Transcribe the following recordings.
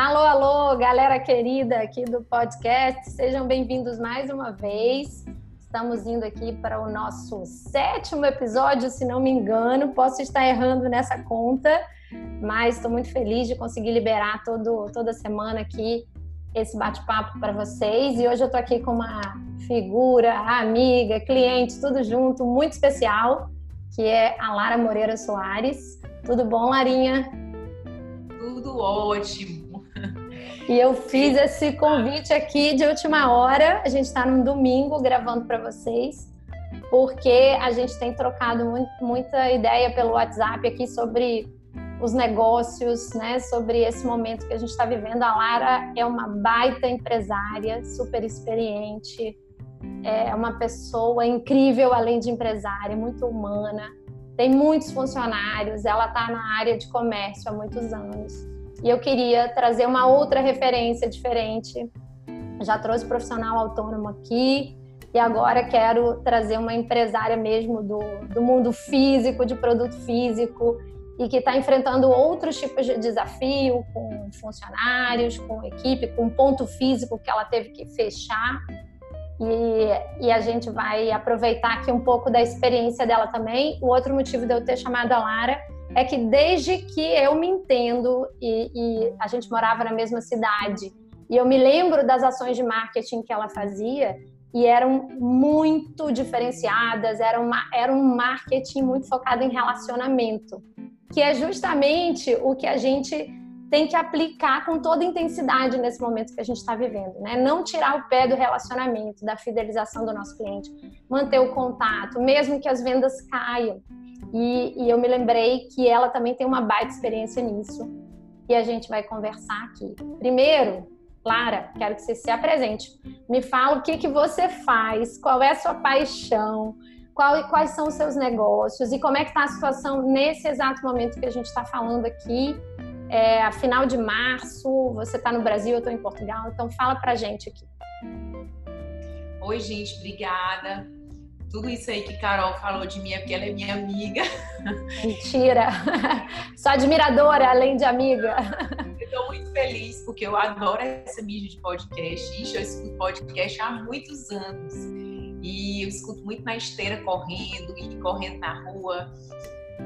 Alô, alô, galera querida aqui do podcast, sejam bem-vindos mais uma vez. Estamos indo aqui para o nosso sétimo episódio, se não me engano. Posso estar errando nessa conta, mas estou muito feliz de conseguir liberar todo, toda semana aqui esse bate-papo para vocês. E hoje eu estou aqui com uma figura, amiga, cliente, tudo junto, muito especial, que é a Lara Moreira Soares. Tudo bom, Larinha? Tudo ótimo. E eu fiz esse convite aqui de última hora. A gente está num domingo gravando para vocês, porque a gente tem trocado muito, muita ideia pelo WhatsApp aqui sobre os negócios, né? Sobre esse momento que a gente está vivendo. A Lara é uma baita empresária, super experiente, é uma pessoa incrível além de empresária, muito humana. Tem muitos funcionários. Ela está na área de comércio há muitos anos e eu queria trazer uma outra referência diferente. Já trouxe profissional autônomo aqui e agora quero trazer uma empresária mesmo do, do mundo físico, de produto físico e que está enfrentando outros tipos de desafio com funcionários, com equipe, com ponto físico que ela teve que fechar. E, e, a gente vai aproveitar aqui um pouco da experiência dela também. O outro motivo de eu ter chamado a Lara é que desde que eu me entendo e, e, a gente morava na mesma cidade e eu me lembro das ações de marketing que ela fazia e eram muito diferenciadas, era, uma, era um marketing muito focado em relacionamento, que é justamente o que a gente tem que aplicar com toda intensidade nesse momento que a gente está vivendo, né? Não tirar o pé do relacionamento, da fidelização do nosso cliente, manter o contato, mesmo que as vendas caiam. E, e, eu me lembrei que ela também tem uma baita experiência nisso. E a gente vai conversar aqui. Primeiro, Clara, quero que você se apresente. Me fala o que, que você faz, qual é a sua paixão, qual, quais são os seus negócios e como é que está a situação nesse exato momento que a gente está falando aqui. É, a final de março, você está no Brasil, eu estou em Portugal, então fala pra gente aqui. Oi, gente, obrigada tudo isso aí que Carol falou de mim é porque ela é minha amiga. Mentira! Sou admiradora, além de amiga. Estou muito feliz porque eu adoro essa mídia de podcast. Ixi, eu escuto podcast há muitos anos. E eu escuto muito na esteira correndo e correndo na rua.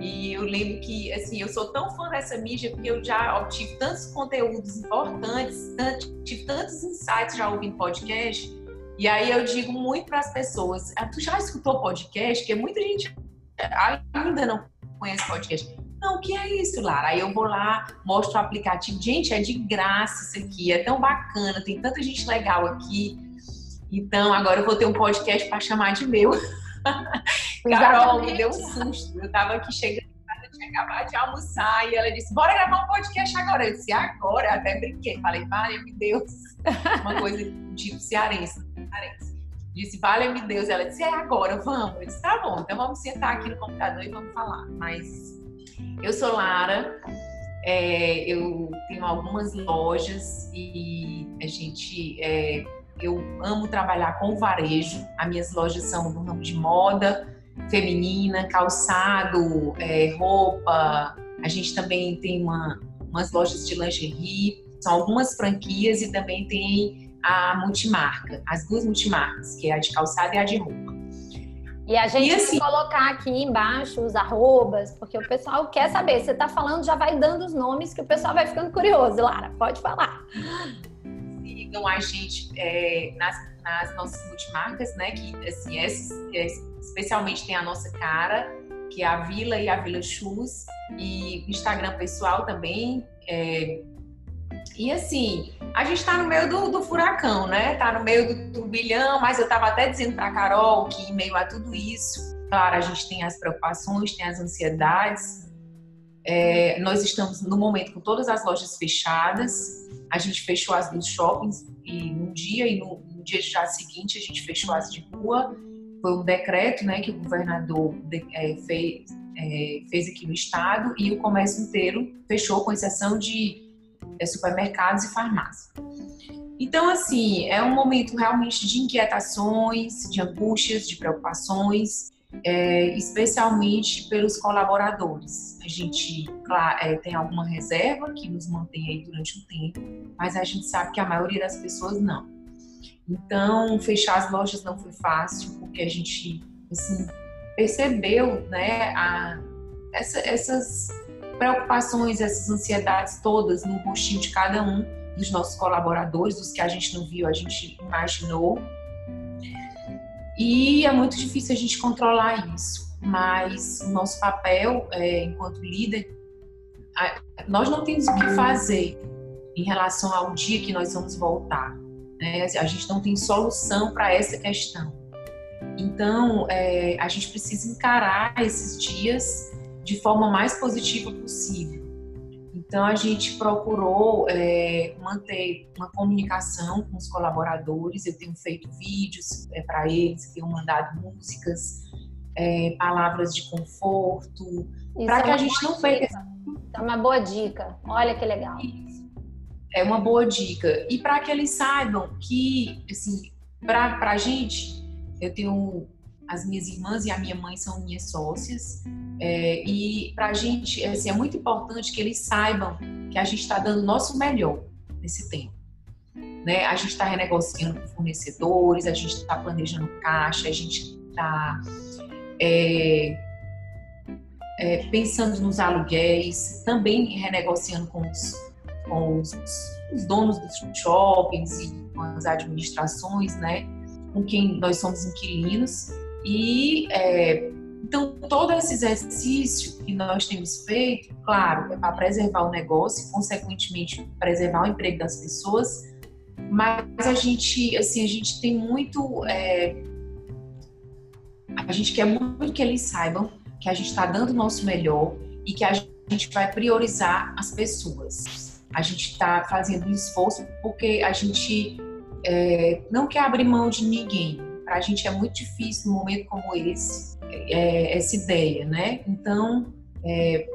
E eu lembro que, assim, eu sou tão fã dessa mídia porque eu já obtive tantos conteúdos importantes, tive tantos insights já ouvindo podcast e aí eu digo muito para as pessoas: ah, tu já escutou podcast? Porque muita gente ainda não conhece podcast. Não, o que é isso, Lara? Aí eu vou lá, mostro o aplicativo. Gente, é de graça isso aqui, é tão bacana, tem tanta gente legal aqui. Então, agora eu vou ter um podcast para chamar de meu. Carol, me deu um susto. Eu estava aqui chegando tinha acabado de almoçar e ela disse: Bora gravar um podcast agora. Eu disse: Agora? Até brinquei. Falei: Vale, meu Deus. Uma coisa tipo cearense. cearense. Disse: Vale, meu Deus. Ela disse: É agora, vamos. Eu disse: Tá bom, então vamos sentar aqui no computador e vamos falar. Mas eu sou Lara. É, eu tenho algumas lojas e a gente. É, eu amo trabalhar com varejo. As minhas lojas são no ramo de moda, feminina, calçado, é, roupa. A gente também tem uma, umas lojas de lingerie, são algumas franquias e também tem a multimarca, as duas multimarcas, que é a de calçado e a de roupa. E a gente e assim, colocar aqui embaixo os arrobas, porque o pessoal quer saber. Você está falando, já vai dando os nomes que o pessoal vai ficando curioso. Lara, pode falar. Sigam a gente é, nas, nas nossas multimarcas, né? Que assim, especialmente tem a nossa cara, que é a Vila e a Vila Shoes, e Instagram pessoal também. É... E assim, a gente está no meio do, do, furacão, né? Tá no meio do turbilhão, mas eu estava até dizendo para Carol que em meio a tudo isso, claro, a gente tem as preocupações, tem as ansiedades. É, nós estamos no momento com todas as lojas fechadas. A gente fechou as dos shoppings e num dia e no, no dia já seguinte a gente fechou as de rua foi um decreto né, que o governador é, fez, é, fez aqui no estado e o comércio inteiro fechou, com exceção de é, supermercados e farmácias. Então, assim, é um momento realmente de inquietações, de angústias, de preocupações. É, especialmente pelos colaboradores. A gente claro, é, tem alguma reserva que nos mantém aí durante um tempo, mas a gente sabe que a maioria das pessoas não. Então, fechar as lojas não foi fácil, porque a gente assim, percebeu né, a, essa, essas preocupações, essas ansiedades todas no rostinho de cada um dos nossos colaboradores, dos que a gente não viu, a gente imaginou. E é muito difícil a gente controlar isso, mas o nosso papel é, enquanto líder, nós não temos o que fazer em relação ao dia que nós vamos voltar. Né? A gente não tem solução para essa questão. Então, é, a gente precisa encarar esses dias de forma mais positiva possível. Então, a gente procurou é, manter uma comunicação com os colaboradores. Eu tenho feito vídeos é, para eles, tenho mandado músicas, é, palavras de conforto, para que a gente não perca. É uma boa dica. Olha que legal. É uma boa dica. E para que eles saibam que, assim, para a gente, eu tenho as minhas irmãs e a minha mãe são minhas sócias. É, e para a gente, assim, é muito importante que eles saibam que a gente está dando o nosso melhor nesse tempo. Né? A gente está renegociando com fornecedores, a gente está planejando caixa, a gente está é, é, pensando nos aluguéis, também renegociando com os, com os, os donos dos shoppings e com as administrações, né? com quem nós somos inquilinos. E é, então todo esse exercício que nós temos feito, claro, é para preservar o negócio, consequentemente preservar o emprego das pessoas, mas a gente, assim, a gente tem muito, é, a gente quer muito que eles saibam que a gente está dando o nosso melhor e que a gente vai priorizar as pessoas. A gente está fazendo um esforço porque a gente é, não quer abrir mão de ninguém. Para a gente é muito difícil num momento como esse, é, essa ideia, né? Então, é,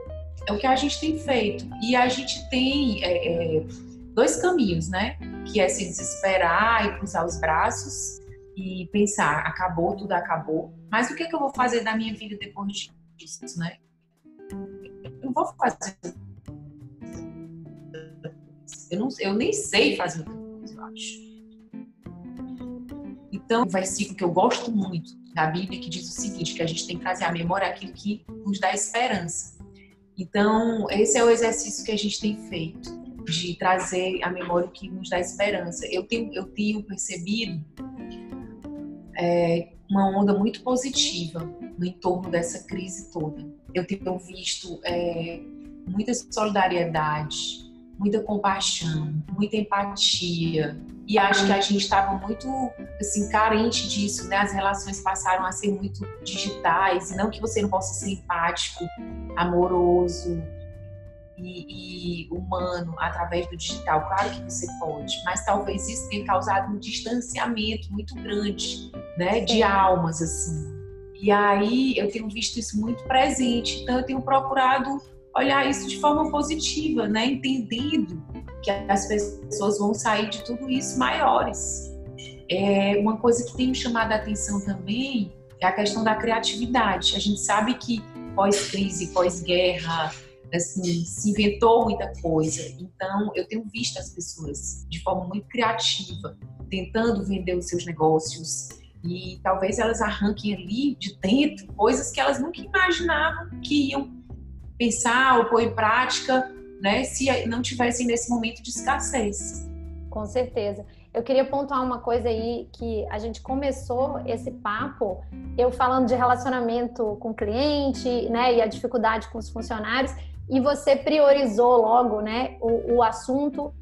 é, o que a gente tem feito. E a gente tem é, é, dois caminhos, né? Que é se desesperar e cruzar os braços e pensar, acabou, tudo acabou. Mas o que, é que eu vou fazer da minha vida depois disso, né? Eu vou fazer. Eu, não, eu nem sei fazer outra coisa, eu acho. Então, um versículo que eu gosto muito da Bíblia que diz o seguinte, que a gente tem que trazer à memória aquilo que nos dá esperança. Então, esse é o exercício que a gente tem feito, de trazer à memória o que nos dá esperança. Eu tenho, eu tenho percebido é, uma onda muito positiva no entorno dessa crise toda. Eu tenho visto é, muita solidariedade, muita compaixão, muita empatia. E acho que a gente estava muito assim carente disso, né? As relações passaram a ser muito digitais, e não que você não possa ser empático, amoroso e, e humano através do digital. Claro que você pode, mas talvez isso tenha causado um distanciamento muito grande, né? De almas assim. E aí eu tenho visto isso muito presente, então eu tenho procurado olhar isso de forma positiva, né? Entendendo que as pessoas vão sair de tudo isso maiores. É uma coisa que tem me chamado a atenção também é a questão da criatividade. A gente sabe que pós-crise, pós-guerra, assim, se inventou muita coisa. Então, eu tenho visto as pessoas de forma muito criativa, tentando vender os seus negócios, e talvez elas arranquem ali de dentro coisas que elas nunca imaginavam que iam pensar ou pôr em prática, né, se não tivessem nesse momento de escassez. Com certeza. Eu queria pontuar uma coisa aí que a gente começou esse papo, eu falando de relacionamento com o cliente, né, e a dificuldade com os funcionários, e você priorizou logo, né, o, o assunto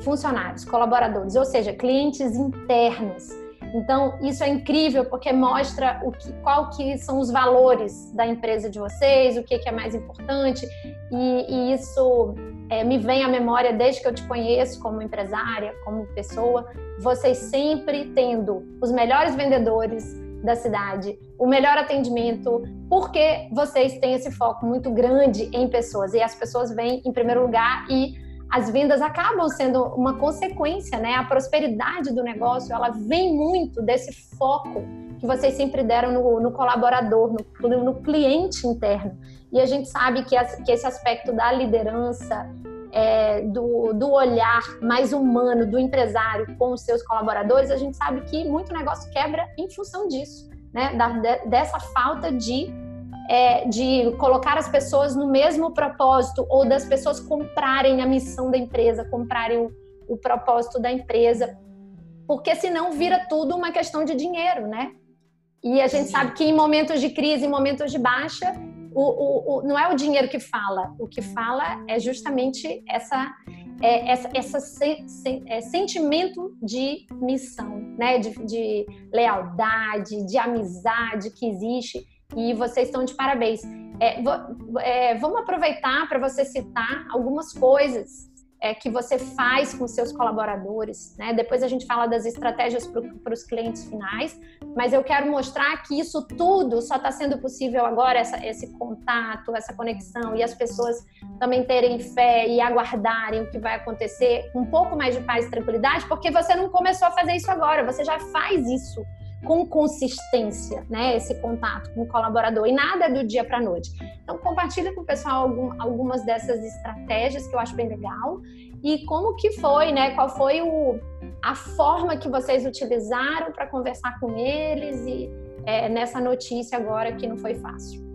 funcionários, colaboradores, ou seja, clientes internos. Então, isso é incrível porque mostra o que, qual que são os valores da empresa de vocês, o que, que é mais importante, e, e isso é, me vem à memória desde que eu te conheço como empresária, como pessoa, vocês sempre tendo os melhores vendedores da cidade, o melhor atendimento, porque vocês têm esse foco muito grande em pessoas. E as pessoas vêm em primeiro lugar e as vendas acabam sendo uma consequência, né? A prosperidade do negócio, ela vem muito desse foco que vocês sempre deram no, no colaborador, no, no, cliente interno. E a gente sabe que, as, que esse aspecto da liderança, é, do, do olhar mais humano do empresário com os seus colaboradores, a gente sabe que muito negócio quebra em função disso, né? Da, de, dessa falta de é, de colocar as pessoas no mesmo propósito ou das pessoas comprarem a missão da empresa, comprarem o, o propósito da empresa, porque senão vira tudo uma questão de dinheiro, né? E a gente Sim. sabe que em momentos de crise, em momentos de baixa, o, o, o, não é o dinheiro que fala, o que fala é justamente essa, é, essa, essa é, sentimento de missão, né? De, de, lealdade, de amizade que existe e vocês estão de parabéns. É, é, vamos aproveitar para você citar algumas coisas é, que você faz com seus colaboradores. Né? Depois a gente fala das estratégias para os clientes finais, mas eu quero mostrar que isso tudo só está sendo possível agora, essa, esse contato, essa conexão, e as pessoas também terem fé e aguardarem o que vai acontecer com um pouco mais de paz e tranquilidade, porque você não começou a fazer isso agora, você já faz isso com consistência, né, esse contato com o colaborador e nada do dia para noite. Então compartilha com o pessoal algum, algumas dessas estratégias que eu acho bem legal e como que foi, né? Qual foi o, a forma que vocês utilizaram para conversar com eles e é, nessa notícia agora que não foi fácil.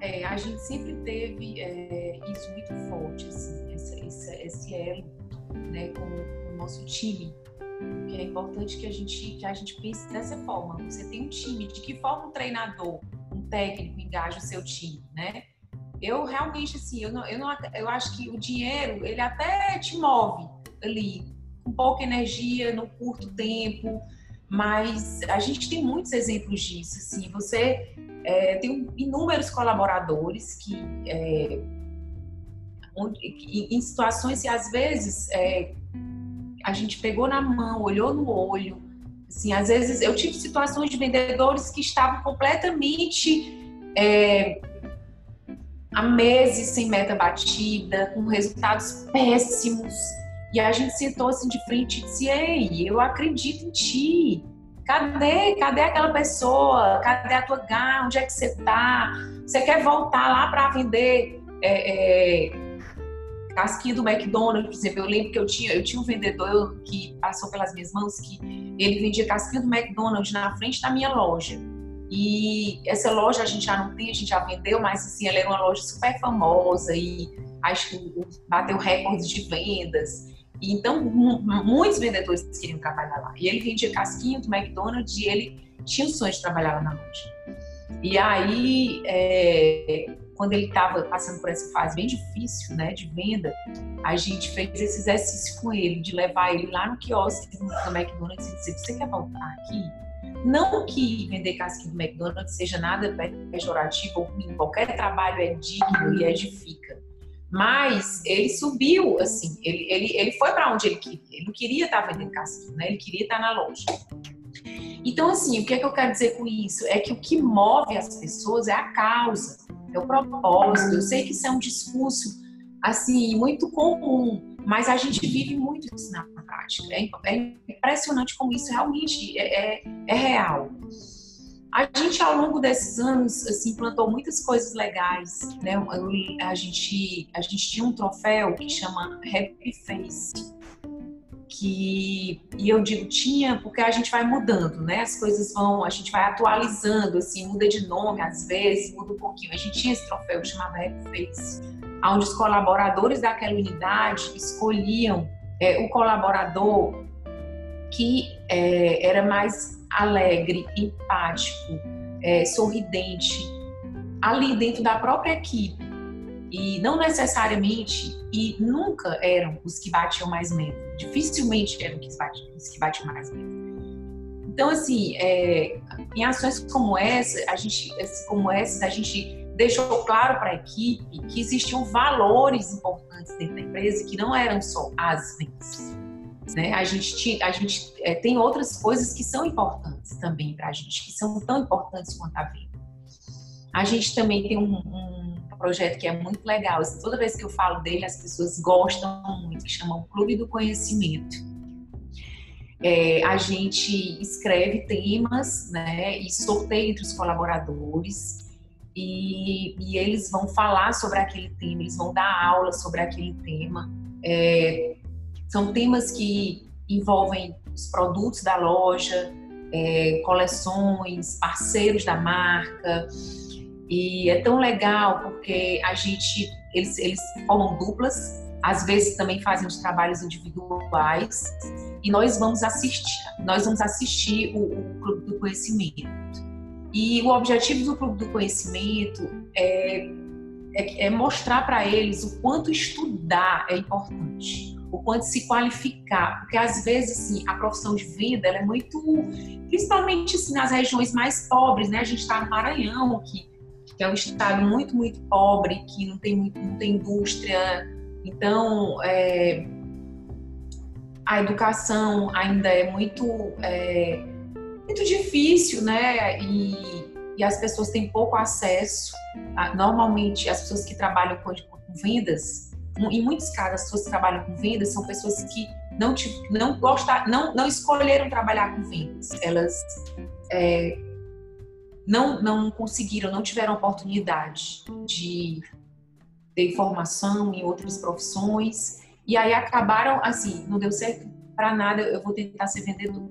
É, a gente sempre teve é, isso muito forte, assim, esse, esse elo né, com o nosso time que é importante que a gente que a gente pense dessa forma. Você tem um time, de que forma um treinador, um técnico engaja o seu time, né? Eu realmente assim, eu não, eu não, eu acho que o dinheiro ele até te move ali com pouca energia no curto tempo, mas a gente tem muitos exemplos disso. Assim, você é, tem inúmeros colaboradores que é, em situações que às vezes é, a gente pegou na mão, olhou no olho. Assim, às vezes eu tive situações de vendedores que estavam completamente é, há meses sem meta batida, com resultados péssimos. E a gente sentou assim de frente e disse: Ei, eu acredito em ti. Cadê? Cadê aquela pessoa? Cadê a tua garra? Onde é que você tá? Você quer voltar lá para vender é, é, casquinha do McDonald's, por exemplo, eu lembro que eu tinha, eu tinha um vendedor que passou pelas minhas mãos que ele vendia casquinha do McDonald's na frente da minha loja. E essa loja a gente já não tem, a gente já vendeu, mas assim, ela era uma loja super famosa e acho que bateu recordes de vendas. E, então, muitos vendedores queriam trabalhar lá. E ele vendia casquinha do McDonald's e ele tinha o sonho de trabalhar lá na loja. E aí, é, quando ele estava passando por essa fase bem difícil, né, de venda, a gente fez esse exercício com ele, de levar ele lá no quiosque do McDonald's e dizer: Você quer voltar aqui? Não que vender casquinha do McDonald's seja nada pejorativo ou ruim, qualquer trabalho é digno e edifica. Mas ele subiu, assim, ele, ele, ele foi para onde ele queria. Ele não queria estar vendendo casquinha, né? ele queria estar na loja. Então, assim, o que, é que eu quero dizer com isso? É que o que move as pessoas é a causa o propósito. Eu sei que isso é um discurso assim muito comum, mas a gente vive muito isso na prática. É, é impressionante como isso realmente é, é, é, real. A gente ao longo desses anos assim plantou muitas coisas legais, né? A gente a gente tinha um troféu que chama Happy Face que e eu digo tinha porque a gente vai mudando, né? As coisas vão, a gente vai atualizando, assim, muda de nome às vezes, muda um pouquinho. A gente tinha esse troféu que chamava Face, onde os colaboradores daquela unidade escolhiam é, o colaborador que é, era mais alegre, empático, é, sorridente, ali dentro da própria equipe. E não necessariamente, e nunca eram os que batiam mais medo. Dificilmente eram os que os que batiam mais. Então, assim, é, em ações como essa, a gente, como essa, a gente deixou claro para a equipe que existiam valores importantes dentro da empresa que não eram só as vendas. Né? A gente, a gente é, tem outras coisas que são importantes também para a gente, que são tão importantes quanto a venda. A gente também tem um, um projeto que é muito legal. Assim, toda vez que eu falo dele, as pessoas gostam muito, que o Clube do Conhecimento. é, a gente escreve temas, né, e sorteia entre os colaboradores. E, e, eles vão falar sobre aquele tema, eles vão dar aula sobre aquele tema. É, são temas que envolvem os produtos da loja, é, coleções, parceiros da marca. E é tão legal porque a gente, eles, eles formam duplas, às vezes também fazem os trabalhos individuais e nós vamos assistir, nós vamos assistir o, o Clube do Conhecimento. E o objetivo do Clube do Conhecimento é, é, é mostrar para eles o quanto estudar é importante, o quanto se qualificar, porque às vezes assim, a profissão de venda é muito, principalmente assim, nas regiões mais pobres, né? A gente está no Maranhão, que, que é um estado muito, muito pobre, que não tem, não tem indústria, então, é, a educação ainda é muito, é, muito difícil, né? E, e, as pessoas têm pouco acesso. Normalmente, as pessoas que trabalham com, com vendas, em muitos casos, as pessoas que trabalham com vendas são pessoas que não, não, gostar, não, não escolheram trabalhar com vendas. Elas é, não, não conseguiram, não tiveram oportunidade de ter formação em outras profissões e aí acabaram assim, não deu certo para nada, eu vou tentar ser vendedor.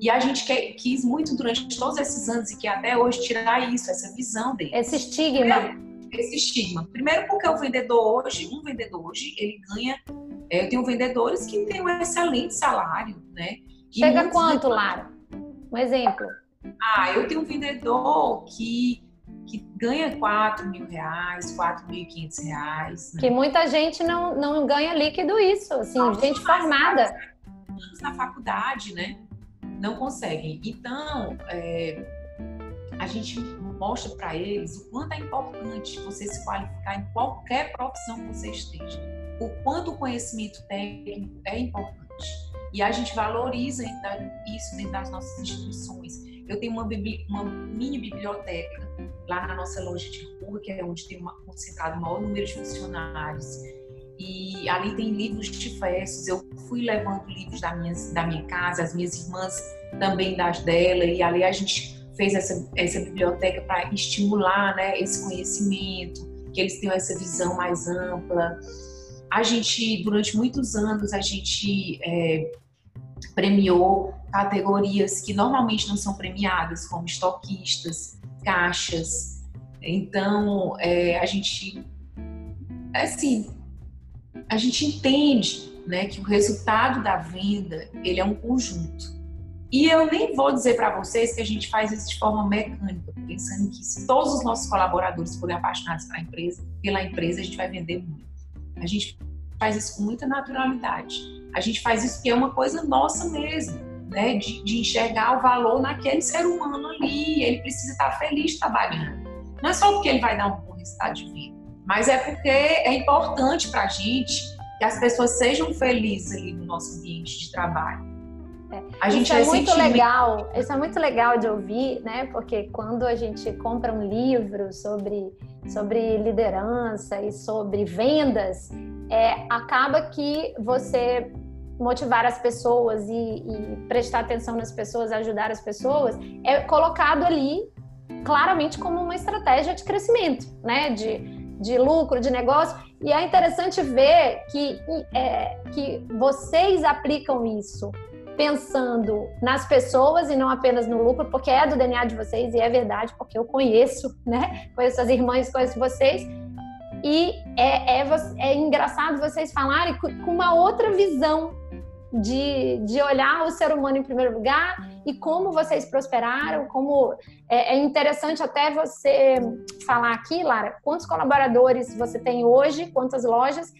E a gente quer, quis muito durante todos esses anos e que até hoje tirar isso, essa visão dele. Esse estigma. esse estigma. Primeiro porque o vendedor hoje, um vendedor hoje, ele ganha. É, eu tenho vendedores que têm um excelente salário, né? E Chega quanto, Lara? Um exemplo. Ah, eu tenho um vendedor que que ganha 4 mil reais, 4.500 reais. Né? Que muita gente não, não ganha líquido isso, assim, gente formada. Na faculdade, né? Não conseguem. Então, é, a gente mostra para eles o quanto é importante você se qualificar em qualquer profissão que você esteja. O quanto o conhecimento técnico é importante. E a gente valoriza isso dentro das nossas instituições. Eu tenho uma, uma mini biblioteca lá na nossa loja de rua, que é onde tem uma, concentrado o maior número de funcionários. E ali tem livros diversos. Eu fui levando livros da minha, da minha casa, as minhas irmãs também das dela, e ali a gente fez essa, essa biblioteca para estimular né, esse conhecimento, que eles tenham essa visão mais ampla. A gente, durante muitos anos, a gente é, premiou categorias que normalmente não são premiadas, como estoquistas, caixas. Então, é, a gente, assim, a gente entende né, que o resultado da venda ele é um conjunto. E eu nem vou dizer para vocês que a gente faz isso de forma mecânica, pensando que se todos os nossos colaboradores forem apaixonados pela empresa, pela empresa, a gente vai vender muito. A gente faz isso com muita naturalidade. A gente faz isso porque é uma coisa nossa mesmo né, de, de, enxergar o valor naquele ser humano ali. Ele precisa estar feliz trabalhando. Não é só porque ele vai dar um bom resultado de vida, mas é porque é importante para a gente que as pessoas sejam felizes ali no nosso ambiente de trabalho. É. A gente isso é muito legal, isso é muito legal de ouvir, né? Porque quando a gente compra um livro sobre, sobre liderança e sobre vendas, é, acaba que você motivar as pessoas e, e, prestar atenção nas pessoas, ajudar as pessoas, é colocado ali claramente como uma estratégia de crescimento, né? De, de lucro, de negócio. E é interessante ver que, é, que vocês aplicam isso pensando nas pessoas e não apenas no lucro, porque é do DNA de vocês e é verdade, porque eu conheço, né? Conheço as irmãs, conheço vocês. E é, é, é engraçado vocês falarem com uma outra visão de, de olhar o ser humano em primeiro lugar e como vocês prosperaram, como é, é, interessante até você falar aqui, Lara, quantos colaboradores você tem hoje, quantas lojas,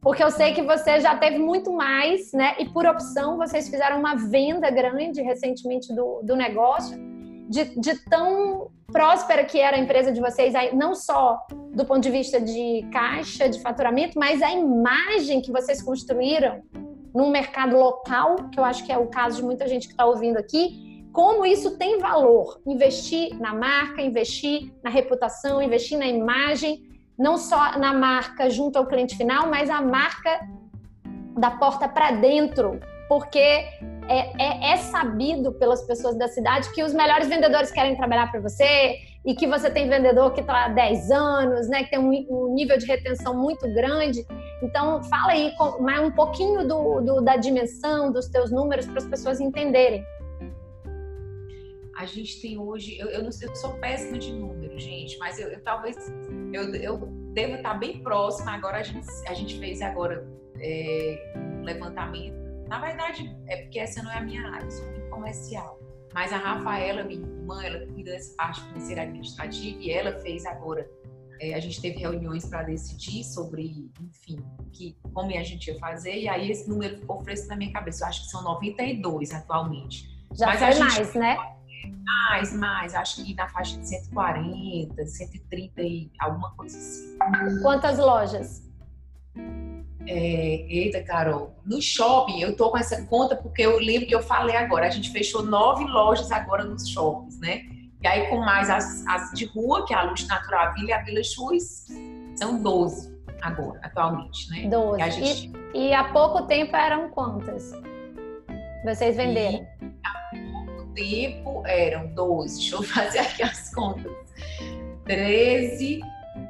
porque eu sei que você já teve muito mais, né? E por opção vocês fizeram uma venda grande recentemente do, do negócio, de, de tão próspera que era a empresa de vocês, não só do ponto de vista de caixa, de faturamento, mas a imagem que vocês construíram num mercado local, que eu acho que é o caso de muita gente que está ouvindo aqui, como isso tem valor. Investir na marca, investir na reputação, investir na imagem, não só na marca junto ao cliente final, mas a marca da porta para dentro, porque é, é, é, sabido pelas pessoas da cidade que os melhores vendedores querem trabalhar para você e que você tem vendedor que está há 10 anos, né, que tem um, um, nível de retenção muito grande. Então, fala aí mais um pouquinho do, do, da dimensão dos teus números para as pessoas entenderem. A gente tem hoje, eu, eu, não sei, eu sou péssima de números, gente, mas eu, eu talvez eu, eu devo estar bem próxima. Agora a gente, a gente fez agora é, um levantamento na verdade, é porque essa não é a minha área, eu sou comercial. Mas a Rafaela, minha irmã, ela cuida dessa parte financeira administrativa e ela fez agora. É, a gente teve reuniões para decidir sobre, enfim, que, como a gente ia fazer, e aí esse número ficou fresco na minha cabeça. Eu acho que são 92 atualmente. Já Mas foi gente, mais, né? Mais, mais. Acho que na faixa de 140, 130 e alguma coisa assim. Quantas lojas? É, eita, Carol, no shopping eu tô com essa conta porque eu lembro que eu falei agora, a gente fechou nove lojas agora nos shoppings, né? E aí com mais as, as de rua, que é a Luz Natural Vila e a Vila Chus, são 12 agora, atualmente, né? 12. E, gente... e, e, há pouco tempo eram quantas? Vocês venderam? E há pouco tempo eram 12, deixa eu fazer aqui as contas. 13,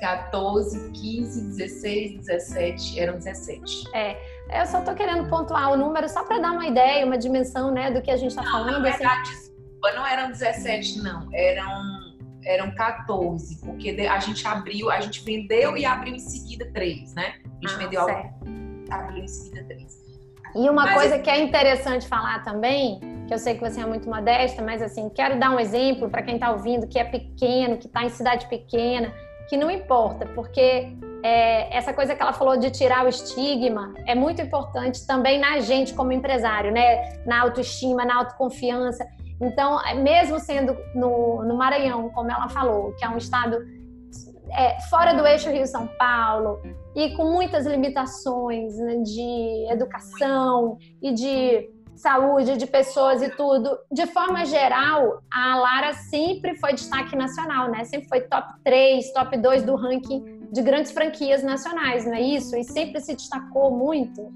14, 15, 16, 17, eram 17. É, eu só tô querendo pontuar o número só para dar uma ideia, uma dimensão, né, do que a gente está falando. Na assim. verdade, assim. não eram 17, não, eram eram 14, porque a gente abriu, a gente vendeu e abriu em seguida três, né? A gente ah, vendeu certo. abriu em seguida três. E uma mas coisa que é interessante falar também, que eu sei que você é muito modesta, mas assim, quero dar um exemplo para quem está ouvindo, que é pequeno, que está em cidade pequena, que não importa, porque é, essa coisa que ela falou de tirar o estigma é muito importante também na gente como empresário, né? Na autoestima, na autoconfiança. Então, mesmo sendo no, no Maranhão, como ela falou, que é um estado é, fora do eixo Rio-São Paulo e com muitas limitações né, de educação e de saúde de pessoas e tudo. De forma geral, a Lara sempre foi destaque nacional, né? Sempre foi top 3, top 2 do ranking de grandes franquias nacionais, não é isso? E sempre se destacou muito.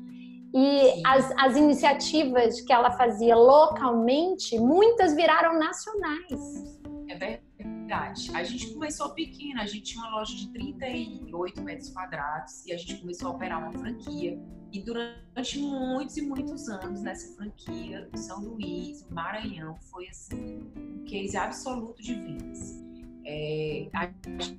E as, as iniciativas que ela fazia localmente, muitas viraram nacionais. É verdade A gente começou pequena, a gente tinha uma loja de 38 metros quadrados e a gente começou a operar uma franquia. E durante muitos e muitos anos nessa franquia, São Luís, Maranhão, foi assim, um case absoluto de vendas. É, a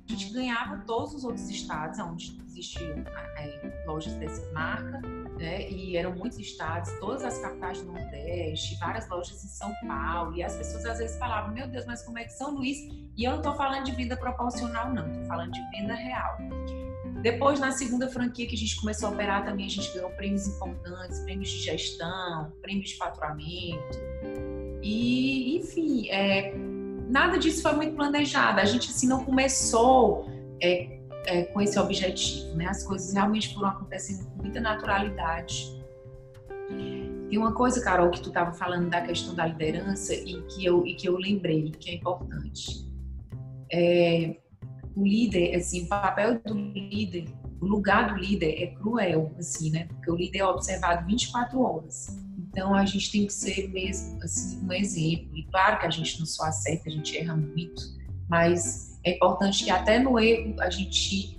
gente ganhava todos os outros estados onde existiam é, lojas dessa marca, né? E eram muitos estados, todas as capitais do Nordeste, várias lojas em São Paulo. E as pessoas às vezes falavam: Meu Deus, mas como é que São Luís? E eu não estou falando de venda proporcional, não, estou falando de venda real. Depois, na segunda franquia que a gente começou a operar, também a gente ganhou prêmios importantes, prêmios de gestão, prêmios de faturamento. E, enfim, é, nada disso foi muito planejado. A gente assim não começou é, é, com esse objetivo, né? As coisas realmente foram acontecendo com muita naturalidade. Tem uma coisa, Carol, que tu estava falando da questão da liderança e que eu e que eu lembrei que é importante. É, o líder, assim, o papel do líder, o lugar do líder é cruel, assim, né? Porque o líder é observado 24 horas. Então a gente tem que ser mesmo assim um exemplo. E claro que a gente não só acerta, a gente erra muito, mas é importante que até no erro a gente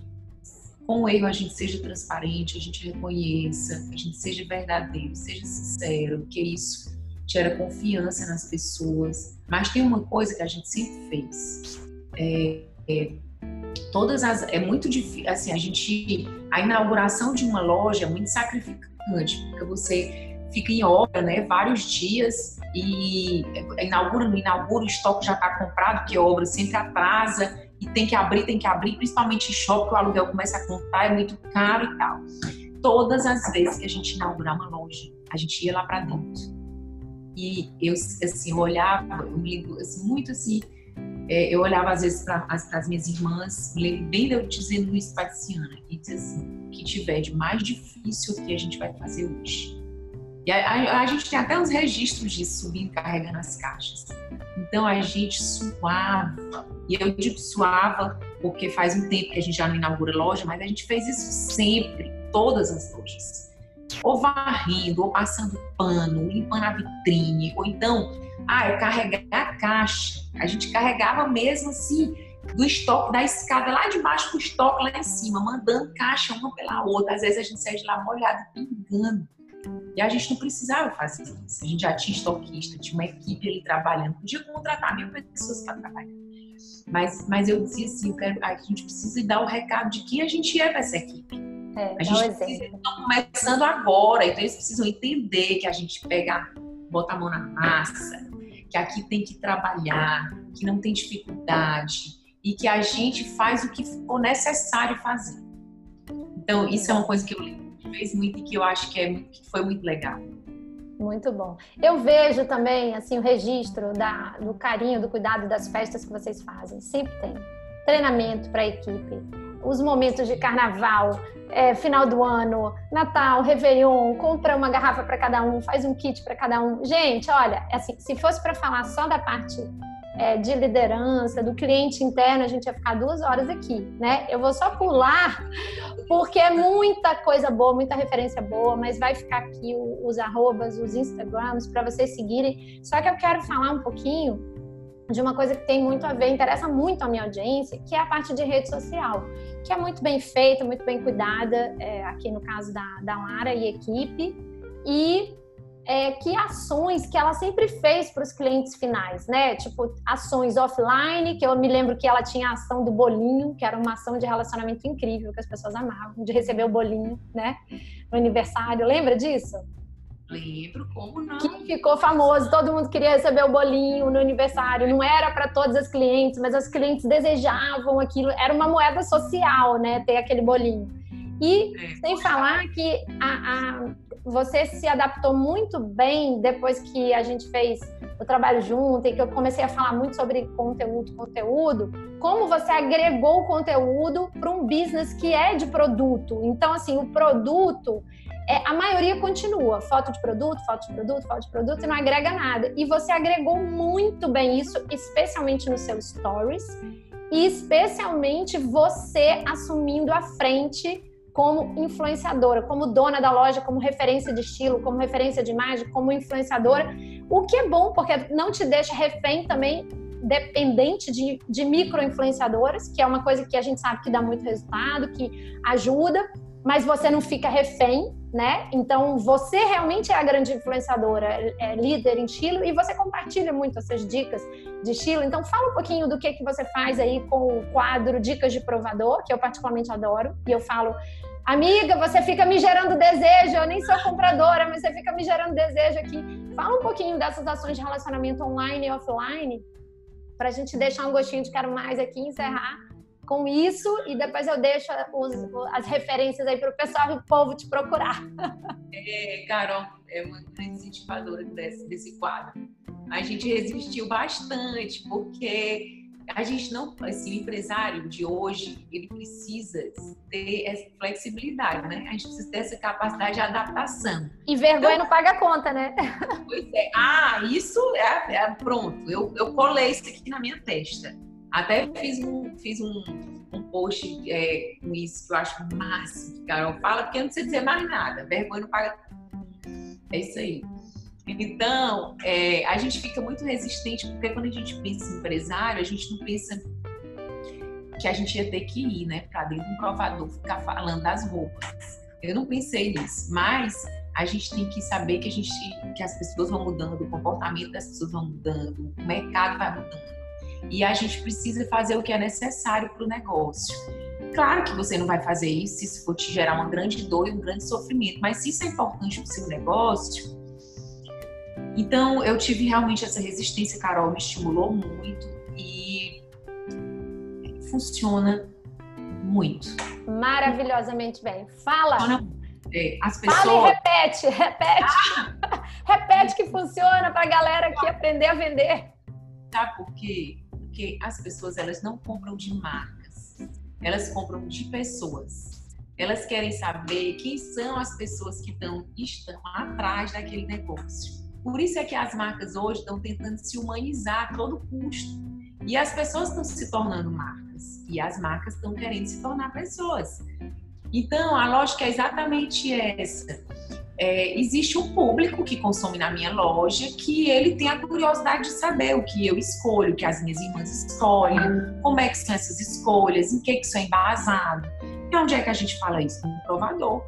com o erro a gente seja transparente, a gente reconheça, a gente seja verdadeiro, seja sincero, porque isso gera confiança nas pessoas. Mas tem uma coisa que a gente sempre fez. É, é, todas as é muito difícil assim a gente a inauguração de uma loja é muito sacrificante porque você fica em obra, né, vários dias e inaugura, não inaugura, o estoque já está comprado, a obra sempre atrasa e tem que abrir, tem que abrir, principalmente em shopping, que o aluguel começa a contar, é muito caro e tal. Todas as vezes que a gente inaugurar uma loja, a gente ia lá para dentro. E eu, assim, eu olhava, eu me lembro, assim, muito assim, é, eu olhava às vezes para as minhas irmãs, me lembro bem de eu dizendo isso para Tiziana, e dizia assim, o que tiver de mais difícil que a gente vai fazer hoje e a, a, a, gente tem até uns registros disso subindo, carregando as caixas. Então a gente suava, e eu digo suava porque faz um tempo que a gente já não inaugura loja, mas a gente fez isso sempre, todas as lojas. ou varrendo, ou passando pano, limpando a vitrine, ou então, ah, eu carregar a caixa. A gente carregava mesmo assim, do estoque, da escada lá de baixo pro estoque lá em cima, mandando caixa uma pela outra. Às vezes a gente saía de lá molhado, pingando. E a gente não precisava fazer isso. A gente já tinha estoquista, tinha uma equipe ali trabalhando. Podia contratar mil pessoas para trabalhar. Mas, mas eu dizia assim, quero, a gente precisa dar o recado de quem a gente é para essa equipe. É, a gente precisa, estão começando agora, então eles precisam entender que a gente pega, bota a mão na massa, que aqui tem que trabalhar, que não tem dificuldade e que a gente faz o que for necessário fazer. Então, isso é uma coisa que eu fez muito e que eu acho que, é, que foi muito legal. Muito bom. Eu vejo também assim o registro da, do carinho, do cuidado das festas que vocês fazem. Sempre tem treinamento para a equipe, os momentos de carnaval, é, final do ano, Natal, Réveillon, compra uma garrafa para cada um, faz um kit para cada um. Gente, olha, assim, se fosse para falar só da parte é, de liderança, do cliente interno, a gente ia ficar duas horas aqui, né? Eu vou só pular, porque é muita coisa boa, muita referência boa, mas vai ficar aqui os arrobas, os Instagrams, para vocês seguirem. Só que eu quero falar um pouquinho de uma coisa que tem muito a ver, interessa muito a minha audiência, que é a parte de rede social, que é muito bem feita, muito bem cuidada, é, aqui no caso da, da Lara e equipe, e é, que ações que ela sempre fez para os clientes finais, né? Tipo, ações offline, que eu me lembro que ela tinha a ação do bolinho, que era uma ação de relacionamento incrível, que as pessoas amavam, de receber o bolinho, né? No aniversário. Lembra disso? Lembro, como não? Que ficou famoso, todo mundo queria receber o bolinho no aniversário. Não era para todas as clientes, mas as clientes desejavam aquilo. Era uma moeda social, né? Ter aquele bolinho. E é, sem falar que a, a você se adaptou muito bem depois que a gente fez o trabalho junto e que eu comecei a falar muito sobre conteúdo, conteúdo, como você agregou o conteúdo para um business que é de produto. Então, assim, o produto, é, a maioria continua, foto de produto, foto de produto, foto de produto, e não agrega nada. E você agregou muito bem isso, especialmente nos seus stories, e especialmente você assumindo a frente como influenciadora, como dona da loja, como referência de estilo, como referência de imagem, como influenciadora, o que é bom porque não te deixa refém também dependente de, de micro-influenciadoras, que é uma coisa que a gente sabe que dá muito resultado, que ajuda, mas você não fica refém, né? Então você realmente é a grande influenciadora, é, é líder em estilo e você compartilha muito essas dicas de estilo. Então fala um pouquinho do que que você faz aí com o quadro Dicas de Provador, que eu particularmente adoro, e eu falo Amiga, você fica me gerando desejo. Eu nem sou compradora, mas você fica me gerando desejo aqui. Fala um pouquinho dessas ações de relacionamento online e offline, para a gente deixar um gostinho de quero mais aqui, encerrar com isso e depois eu deixo os, as referências aí para o pessoal e o povo te procurar. É, Carol, é uma grande incentivadora desse, desse quadro. A gente resistiu bastante, porque a gente não, assim, o empresário de hoje, ele precisa ter essa flexibilidade, né? A gente precisa ter essa capacidade de adaptação. E vergonha então, não paga conta, né? Pois é. Ah, isso é, é pronto. Eu, eu colei isso aqui na minha testa. Até fiz um, fiz um, um post é, com isso que eu acho máximo que Carol fala, porque eu não sei dizer mais nada. Vergonha não paga. É isso aí. Então, é, a gente fica muito resistente, porque quando a gente pensa em empresário, a gente não pensa que a gente ia ter que ir, né, para dentro de um provador, ficar falando das roupas. Eu não pensei nisso, mas a gente tem que saber que a gente, que as pessoas vão mudando, o comportamento das pessoas vão mudando, o mercado vai mudando e a gente precisa fazer o que é necessário para o negócio. Claro que você não vai fazer isso se isso for te gerar uma grande dor e um grande sofrimento, mas se isso é importante para o seu negócio. Então, eu tive realmente essa resistência, Carol me estimulou muito e funciona muito. Maravilhosamente bem. Fala! Funciona, é, as pessoas... Fala e repete, repete. Ah! repete que funciona para a galera aqui aprender a vender. Sabe por quê? Porque as pessoas elas não compram de marcas, elas compram de pessoas. Elas querem saber quem são as pessoas que estão, estão atrás daquele negócio. Por isso é que as marcas hoje estão tentando se humanizar a todo custo. E as pessoas estão se tornando marcas. E as marcas estão querendo se tornar pessoas. Então, a lógica é exatamente essa. É, existe um público que consome na minha loja que ele tem a curiosidade de saber o que eu escolho, o que as minhas irmãs escolhem, como é que são essas escolhas, em que que isso é embasado. E onde é que a gente fala isso? No provador.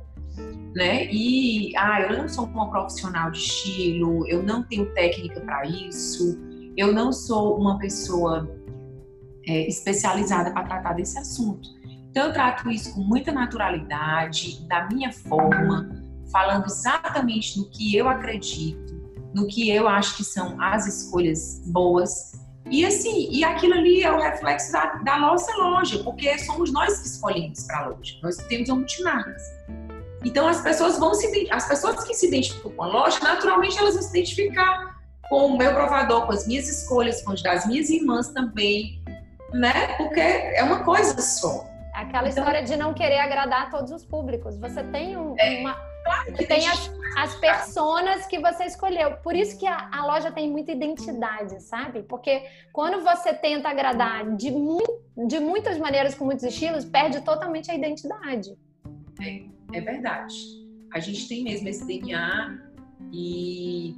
Né? E ah, eu não sou uma profissional de estilo, eu não tenho técnica para isso, eu não sou uma pessoa é, especializada para tratar desse assunto. Então, eu trato isso com muita naturalidade, da minha forma, falando exatamente no que eu acredito, no que eu acho que são as escolhas boas. E assim, e aquilo ali é o reflexo da, da nossa loja, porque somos nós que escolhemos para a loja. Nós temos um multimarcas. Então as pessoas vão se as pessoas que se identificam com a loja, naturalmente elas vão se identificar com o meu provador, com as minhas escolhas, com as das minhas irmãs também, né? Porque é uma coisa só. Aquela então, história de não querer agradar a todos os públicos. Você tem um, é, uma. Claro que tem as, as personas que você escolheu. Por isso que a, a, loja tem muita identidade, sabe? Porque quando você tenta agradar de, mu de muitas maneiras, com muitos estilos, perde totalmente a identidade. É, é verdade. A gente tem mesmo esse DNA e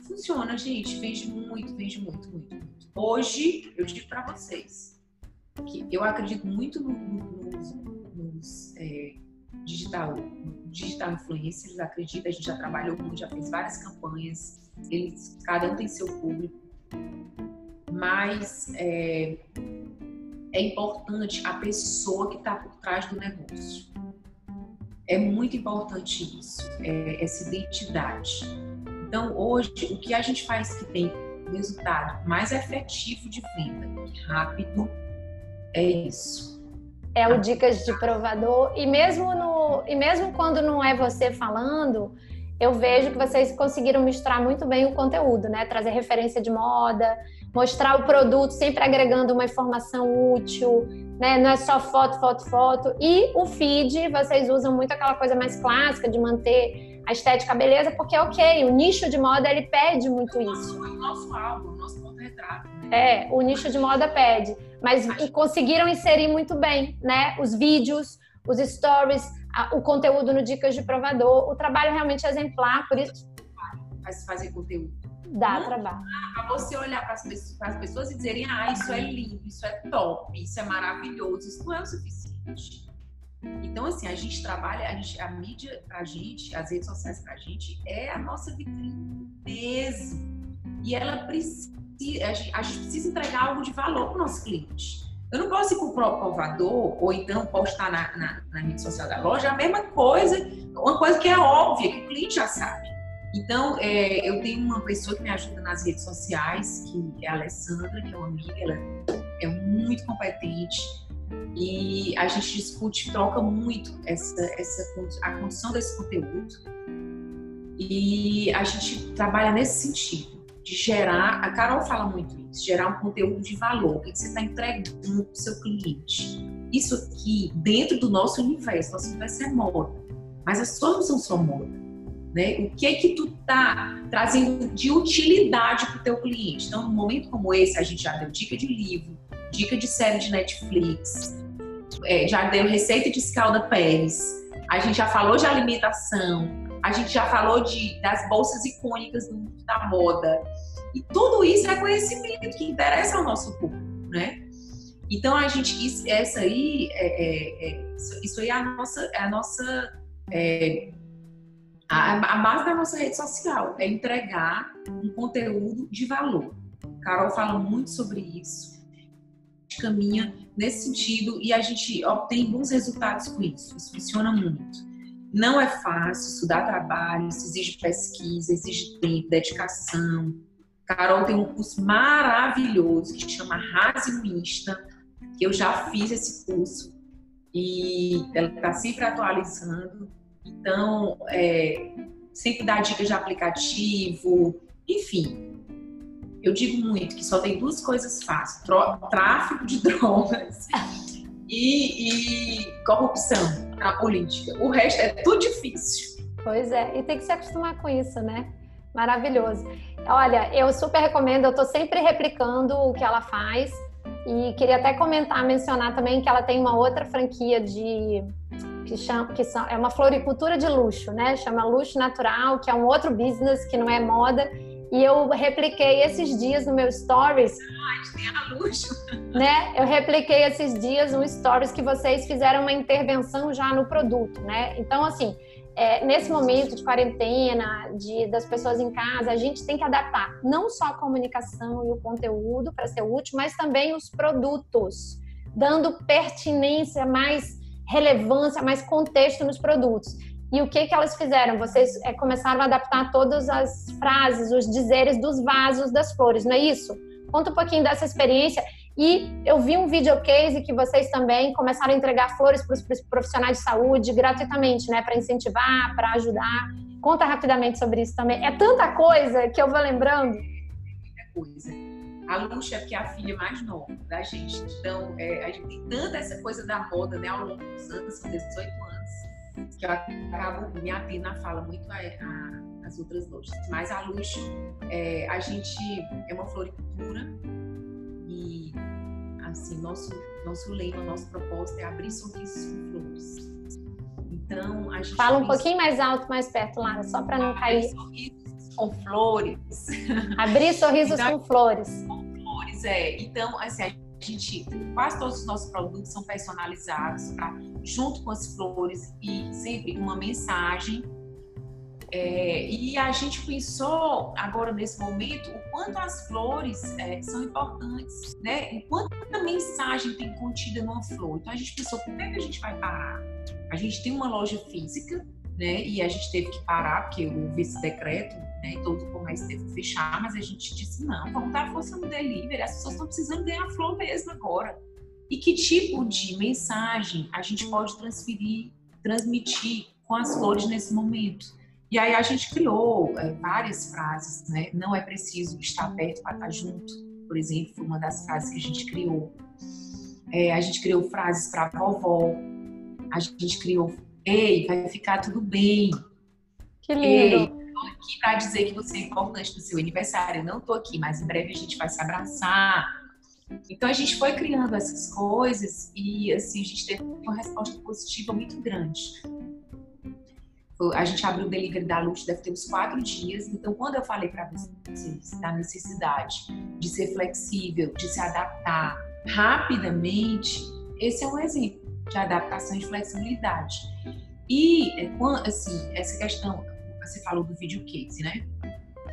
funciona, gente. Vende muito, vende muito, muito, muito. Hoje, eu digo para vocês que eu acredito muito no, no, nos, nos é, digital, digital influencers, acredito, a gente já trabalhou muito, já fez várias campanhas, eles, cada um tem seu público, mas é, é importante a pessoa que está por trás do negócio. É muito importante isso, é, essa identidade. Então, hoje, o que a gente faz que tem resultado mais efetivo de venda, rápido, é isso. É o dicas de provador e mesmo no e mesmo quando não é você falando, eu vejo que vocês conseguiram misturar muito bem o conteúdo, né? Trazer referência de moda, mostrar o produto sempre agregando uma informação útil, né? Não é só foto, foto, foto. E o feed, vocês usam muito aquela coisa mais clássica de manter a estética beleza, porque ok, o nicho de moda ele pede muito isso. É o nosso álbum, o nosso retrato. Né? É, o nicho de moda pede, mas conseguiram inserir muito bem, né? Os vídeos, os stories, o conteúdo no Dicas de Provador, o trabalho realmente é exemplar, por isso. Faz fazer conteúdo. Dá trabalho. Para você olhar para as pessoas e dizerem, ah, isso é lindo, isso é top, isso é maravilhoso, isso não é o suficiente. Então, assim, a gente trabalha, a, gente, a mídia pra gente, as redes sociais pra gente, é a nossa vitrine mesmo. E ela precisa, a gente, precisa entregar algo de valor pro nosso cliente. Eu não posso ir pro provador ou então postar na, na, na rede social da loja a mesma coisa, uma coisa que é óbvia, que o cliente já sabe. Então, é, eu tenho uma pessoa que me ajuda nas redes sociais, que é a Alessandra, que é uma amiga, ela é muito competente e a gente discute, troca muito essa, essa a condição desse conteúdo e a gente trabalha nesse sentido de gerar, a Carol fala muito isso, gerar um conteúdo de valor, o que você está entregando para o seu cliente. Isso aqui, dentro do nosso universo, nosso universo é moda, mas as suas não são só moda. Né? O que é que tu tá trazendo de utilidade para o teu cliente? Então, num momento como esse, a gente já deu dica de livro, dica de série de Netflix, é, já deu receita de escalda Pérez, a gente já falou de alimentação, a gente já falou de, das bolsas icônicas do mundo da moda. E tudo isso é conhecimento que interessa ao nosso público, né? Então a gente, isso, essa aí, é, é, é, isso, aí é a nossa, é a nossa, é, a, a base da nossa rede social, é entregar um conteúdo de valor. Carol fala muito sobre isso caminha nesse sentido e a gente obtém bons resultados com isso. Isso funciona muito. Não é fácil, isso dá trabalho, isso exige pesquisa, exige tempo, dedicação. Carol tem um curso maravilhoso que chama Rase Insta, que eu já fiz esse curso e ela está sempre atualizando. Então, é, sempre dá dicas de aplicativo, enfim, eu digo muito que só tem duas coisas fáceis: tráfico de drogas e, e corrupção na política. O resto é tudo difícil. Pois é, e tem que se acostumar com isso, né? Maravilhoso. Olha, eu super recomendo, eu tô sempre replicando o que ela faz. E queria até comentar, mencionar também que ela tem uma outra franquia de que, chama, que são, é uma floricultura de luxo, né? Chama Luxo Natural, que é um outro business que não é moda. E eu repliquei esses dias no meu stories. Ah, tem a luxo. Né? Eu repliquei esses dias um stories que vocês fizeram uma intervenção já no produto, né? Então, assim, é, nesse momento de quarentena, de, das pessoas em casa, a gente tem que adaptar não só a comunicação e o conteúdo para ser útil, mas também os produtos, dando pertinência, mais relevância, mais contexto nos produtos. E o que, que elas fizeram? Vocês é, começaram a adaptar todas as frases, os dizeres dos vasos das flores, não é isso? Conta um pouquinho dessa experiência e eu vi um videocase que vocês também começaram a entregar flores para os profissionais de saúde gratuitamente, né? Para incentivar, para ajudar. Conta rapidamente sobre isso também. É tanta coisa que eu vou lembrando. Muita coisa. A Luxa é que é a filha mais nova da gente. Então, é, a gente tem tanta essa coisa da moda, né? Ao longo dos anos, são 18 anos, que eu acabo me atendo na fala muito a, a, as outras lojas. Mas a Luxa, é, a gente é uma floricultura e assim, nosso, nosso lema, nosso propósito é abrir sorrisos com flores. Então, a gente. Fala um pouquinho mais alto, mais perto, Lara, só para não cair. Sorrisos com flores. Abrir sorrisos então, com flores. Com flores, é. Então, assim, a gente, quase todos os nossos produtos são personalizados, junto com as flores e sempre uma mensagem é, e a gente pensou agora nesse momento o quanto as flores é, são importantes, né? O quanto a mensagem tem contida numa flor. Então a gente pensou, como é que a gente vai parar? A gente tem uma loja física, né? E a gente teve que parar porque houve esse decreto, né? E todo o comércio teve que fechar, mas a gente disse não, vamos dar força no delivery. As pessoas estão precisando ganhar flor mesmo agora. E que tipo de mensagem a gente pode transferir, transmitir com as flores nesse momento? E aí a gente criou é, várias frases, né? Não é preciso estar perto para estar junto, por exemplo, foi uma das frases que a gente criou. É, a gente criou frases para vovó. A gente criou, ei, vai ficar tudo bem. Que lindo. Ei, aqui para dizer que você é importante no seu aniversário. Eu não tô aqui, mas em breve a gente vai se abraçar. Então a gente foi criando essas coisas e assim a gente teve uma resposta positiva muito grande a gente abriu o delivery da Lux, deve ter uns quatro dias. Então, quando eu falei para vocês da necessidade de ser flexível, de se adaptar rapidamente, esse é um exemplo de adaptação e flexibilidade. E, é, assim, essa questão, você falou do video case, né?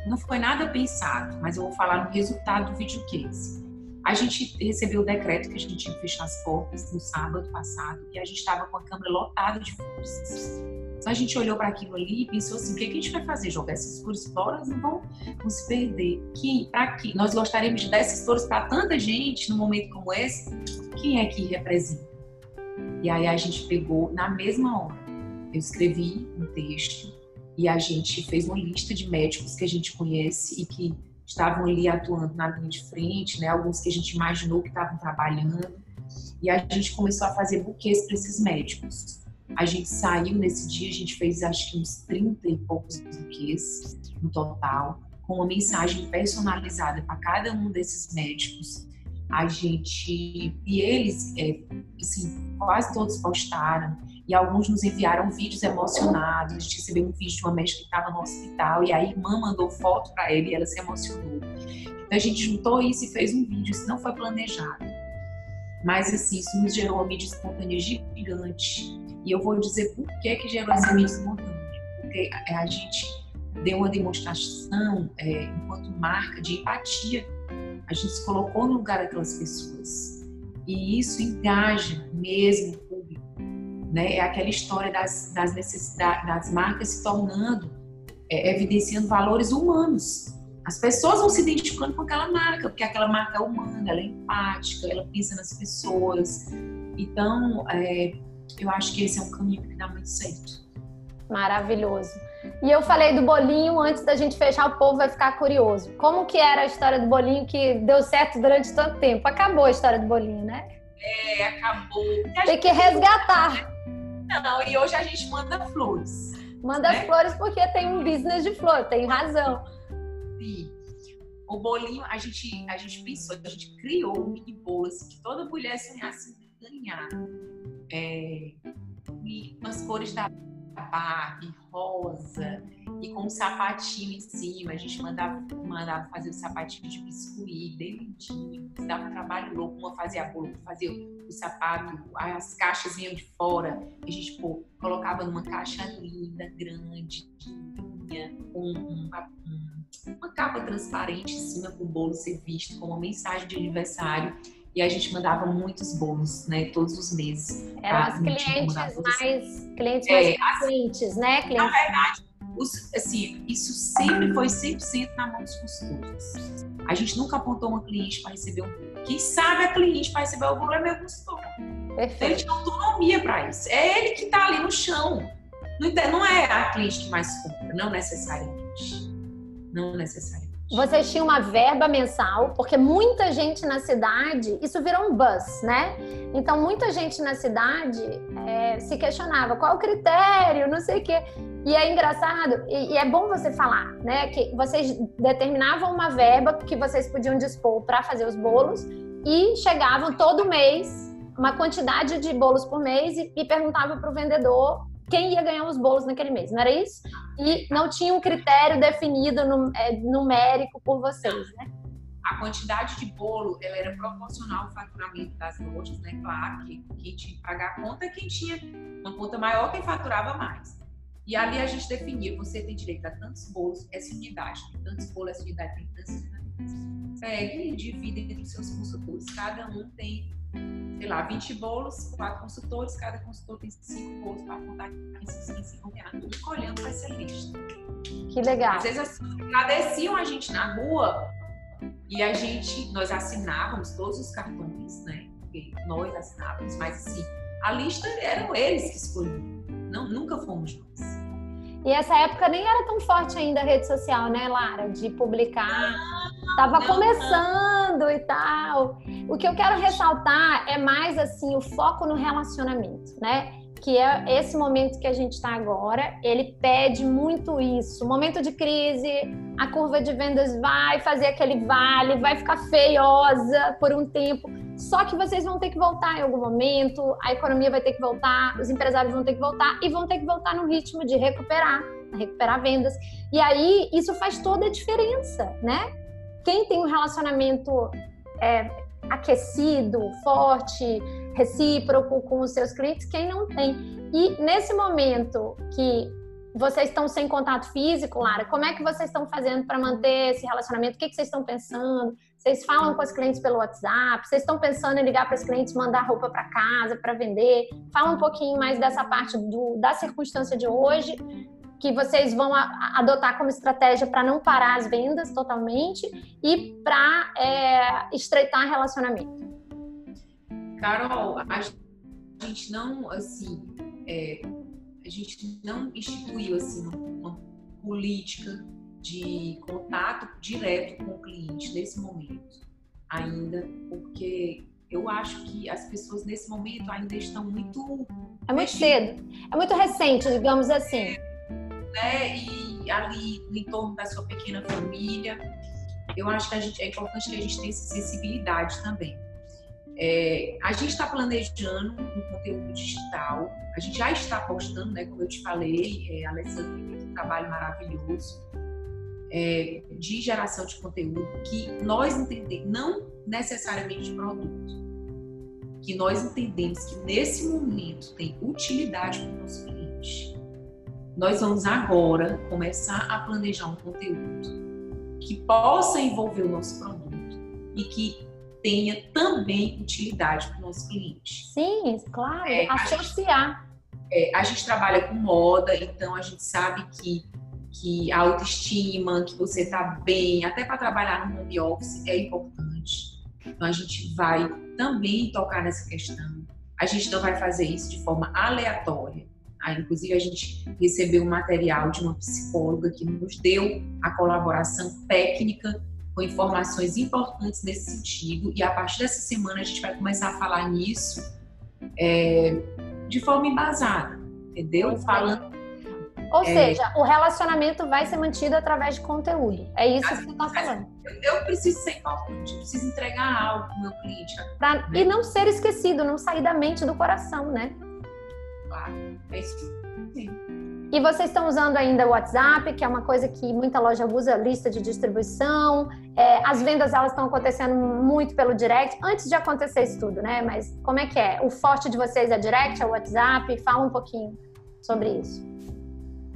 Não foi nada pensado, mas eu vou falar no resultado do video case. A gente recebeu o decreto que a gente tinha que fechar as portas no sábado passado e a gente estava com a câmera lotada de forças. Então a gente olhou para aquilo ali e pensou assim: o que, que a gente vai fazer? Jogar essas flores fora? Não vão, se perder. Para quê? Nós gostaríamos de dar essas flores para tanta gente num momento como esse. Quem é que representa? E aí a gente pegou na mesma hora. Eu escrevi um texto e a gente fez uma lista de médicos que a gente conhece e que estavam ali atuando na linha de frente, né? Alguns que a gente imaginou que estavam trabalhando. E a gente começou a fazer buquês para esses médicos. A gente saiu nesse dia, a gente fez acho que uns 30 e poucos buquês no total, com uma mensagem personalizada para cada um desses médicos. A gente. E eles, é, assim, quase todos postaram. E alguns nos enviaram vídeos emocionados. A gente recebeu um vídeo de uma médica que estava no hospital e a irmã mandou foto para ele e ela se emocionou. Então a gente juntou isso e fez um vídeo. Isso não foi planejado. Mas assim, isso nos gerou uma mídia espontânea gigante. E eu vou dizer por que, que gerou essa mídia espontânea. Porque a gente deu uma demonstração, é, enquanto marca, de empatia. A gente se colocou no lugar daquelas pessoas. E isso engaja mesmo. Né? É aquela história das, das necessidades, das marcas se tornando, é, evidenciando valores humanos. As pessoas vão se identificando com aquela marca, porque aquela marca é humana, ela é empática, ela pensa nas pessoas. Então, é, eu acho que esse é um caminho que dá muito certo. Maravilhoso. E eu falei do bolinho antes da gente fechar, o povo vai ficar curioso. Como que era a história do bolinho que deu certo durante tanto tempo? Acabou a história do bolinho, né? É, acabou. Tem que resgatar. Não, e hoje a gente manda flores. Manda né? flores porque tem um business de flor, tem razão. Sim. O bolinho, a gente, a gente pensou, a gente criou um mini bolo assim, que toda mulher sonhasse ganhar. É, e uma, as cores da Barbie, rosa, e com um sapatinho em cima. A gente mandava, mandava fazer o sapatinho de biscuit, bem lindinho. Dava um trabalho louco. Uma fazia bolo, fazia o sapato, as caixas vinham de fora. A gente pô, colocava numa caixa linda, grande, linda, com um, um, uma capa transparente em cima para o bolo ser visto com uma mensagem de aniversário e a gente mandava muitos bolos, né, todos os meses. Eram as clientes mais, clientes mais é, frequentes, né? Clientes... Na verdade, os, assim, isso sempre foi 100% na mão dos consultores. A gente nunca apontou uma cliente para receber um bolo. Quem sabe a cliente para receber o bolo é meu consultor. Perfeito. Ele tem autonomia para isso. É ele que está ali no chão. Não é a cliente que mais compra, não necessariamente. Não necessariamente. Vocês tinham uma verba mensal, porque muita gente na cidade, isso virou um buzz, né? Então, muita gente na cidade é, se questionava qual o critério, não sei o quê. E é engraçado, e, e, é bom você falar, né? Que vocês determinavam uma verba que vocês podiam dispor para fazer os bolos e chegavam todo mês, uma quantidade de bolos por mês, e, e perguntavam para o vendedor quem ia ganhar os bolos naquele mês, não era isso? E não tinha um critério definido no, é, numérico por vocês, né? A quantidade de bolo ela era proporcional ao faturamento das lojas, né? Claro que quem tinha que pagar a conta, quem tinha uma conta maior, quem faturava mais. E ali a gente definia, você tem direito a tantos bolos, essa unidade, tem tantos bolos, essa unidade, tem tantos Pegue e divide entre os seus consultores. Cada um tem sei lá, 20 bolos, quatro consultores, cada consultor tem cinco bolos para contar em 5 reais. Tudo escolhendo para ser lista. Que legal. Às vezes assim, agradeciam a gente na rua e a gente, nós assinávamos todos os cartões, né? Porque nós assinávamos, mas assim, a lista eram eles que escolhiam. Não, nunca fomos nós. E essa época nem era tão forte ainda a rede social, né, Lara? De publicar. Tava começando e tal. O que eu quero ressaltar é mais assim o foco no relacionamento, né? Que é esse momento que a gente está agora, ele pede muito isso. Momento de crise, a curva de vendas vai fazer aquele vale, vai ficar feiosa por um tempo só que vocês vão ter que voltar em algum momento, a economia vai ter que voltar, os empresários vão ter que voltar e vão ter que voltar no ritmo de recuperar, recuperar vendas. E aí isso faz toda a diferença, né? Quem tem um relacionamento é, aquecido, forte, recíproco com os seus clientes, quem não tem. E nesse momento que vocês estão sem contato físico, Lara, como é que vocês estão fazendo para manter esse relacionamento? O que, que vocês estão pensando? Vocês falam com os clientes pelo WhatsApp? Vocês estão pensando em ligar para os clientes, mandar roupa para casa para vender? Fala um pouquinho mais dessa parte do, da circunstância de hoje, que vocês vão adotar como estratégia para não parar as vendas totalmente e para é, estreitar relacionamento. Carol, a gente não, assim, é, a gente não instituiu assim uma política de contato direto com o cliente nesse momento ainda, porque eu acho que as pessoas nesse momento ainda estão muito. É muito cedo, é muito recente, digamos assim. Né? E ali em torno da sua pequena família, eu acho que a gente, é importante que a gente tenha essa sensibilidade também. É, a gente está planejando um conteúdo digital, a gente já está postando, né, como eu te falei, é, a Alessandra tem um trabalho maravilhoso é, de geração de conteúdo que nós entendemos, não necessariamente produto, que nós entendemos que nesse momento tem utilidade para o nosso cliente. Nós vamos agora começar a planejar um conteúdo que possa envolver o nosso produto e que tenha também utilidade para o nosso cliente. Sim, claro, é, associar. A gente, é, a gente trabalha com moda, então a gente sabe que que a autoestima, que você está bem, até para trabalhar no home office é importante. Então a gente vai também tocar nessa questão. A gente não vai fazer isso de forma aleatória. Ah, inclusive a gente recebeu um material de uma psicóloga que nos deu a colaboração técnica com informações importantes nesse sentido. E a partir dessa semana a gente vai começar a falar nisso é, de forma embasada, entendeu? Falando ou é... seja, o relacionamento vai ser mantido através de conteúdo. É isso que você está falando. Eu preciso ser importante, eu preciso entregar algo para o meu cliente. Pra... Né? E não ser esquecido, não sair da mente do coração, né? Claro. É isso. Sim. E vocês estão usando ainda o WhatsApp, que é uma coisa que muita loja usa, lista de distribuição. É, as vendas elas estão acontecendo muito pelo direct, antes de acontecer isso tudo, né? Mas como é que é? O forte de vocês é direct, é o WhatsApp? Fala um pouquinho sobre isso.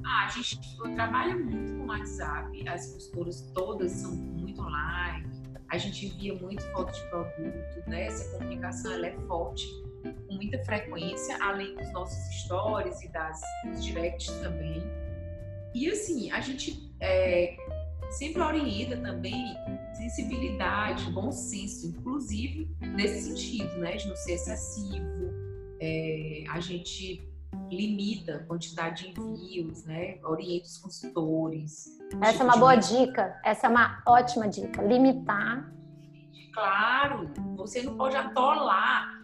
Ah, a gente trabalha muito com o WhatsApp, as costuras todas são muito online, a gente envia muito foto de produto, né? Essa comunicação ela é forte com muita frequência, além dos nossos stories e das, dos directs também. E assim, a gente é, sempre orienta também sensibilidade, bom senso, inclusive nesse sentido, né, de não ser excessivo. É, a gente limita a quantidade de envios, né, orienta os consultores. Essa tipo é uma boa dica, essa é uma ótima dica, limitar. Claro, você não pode atolar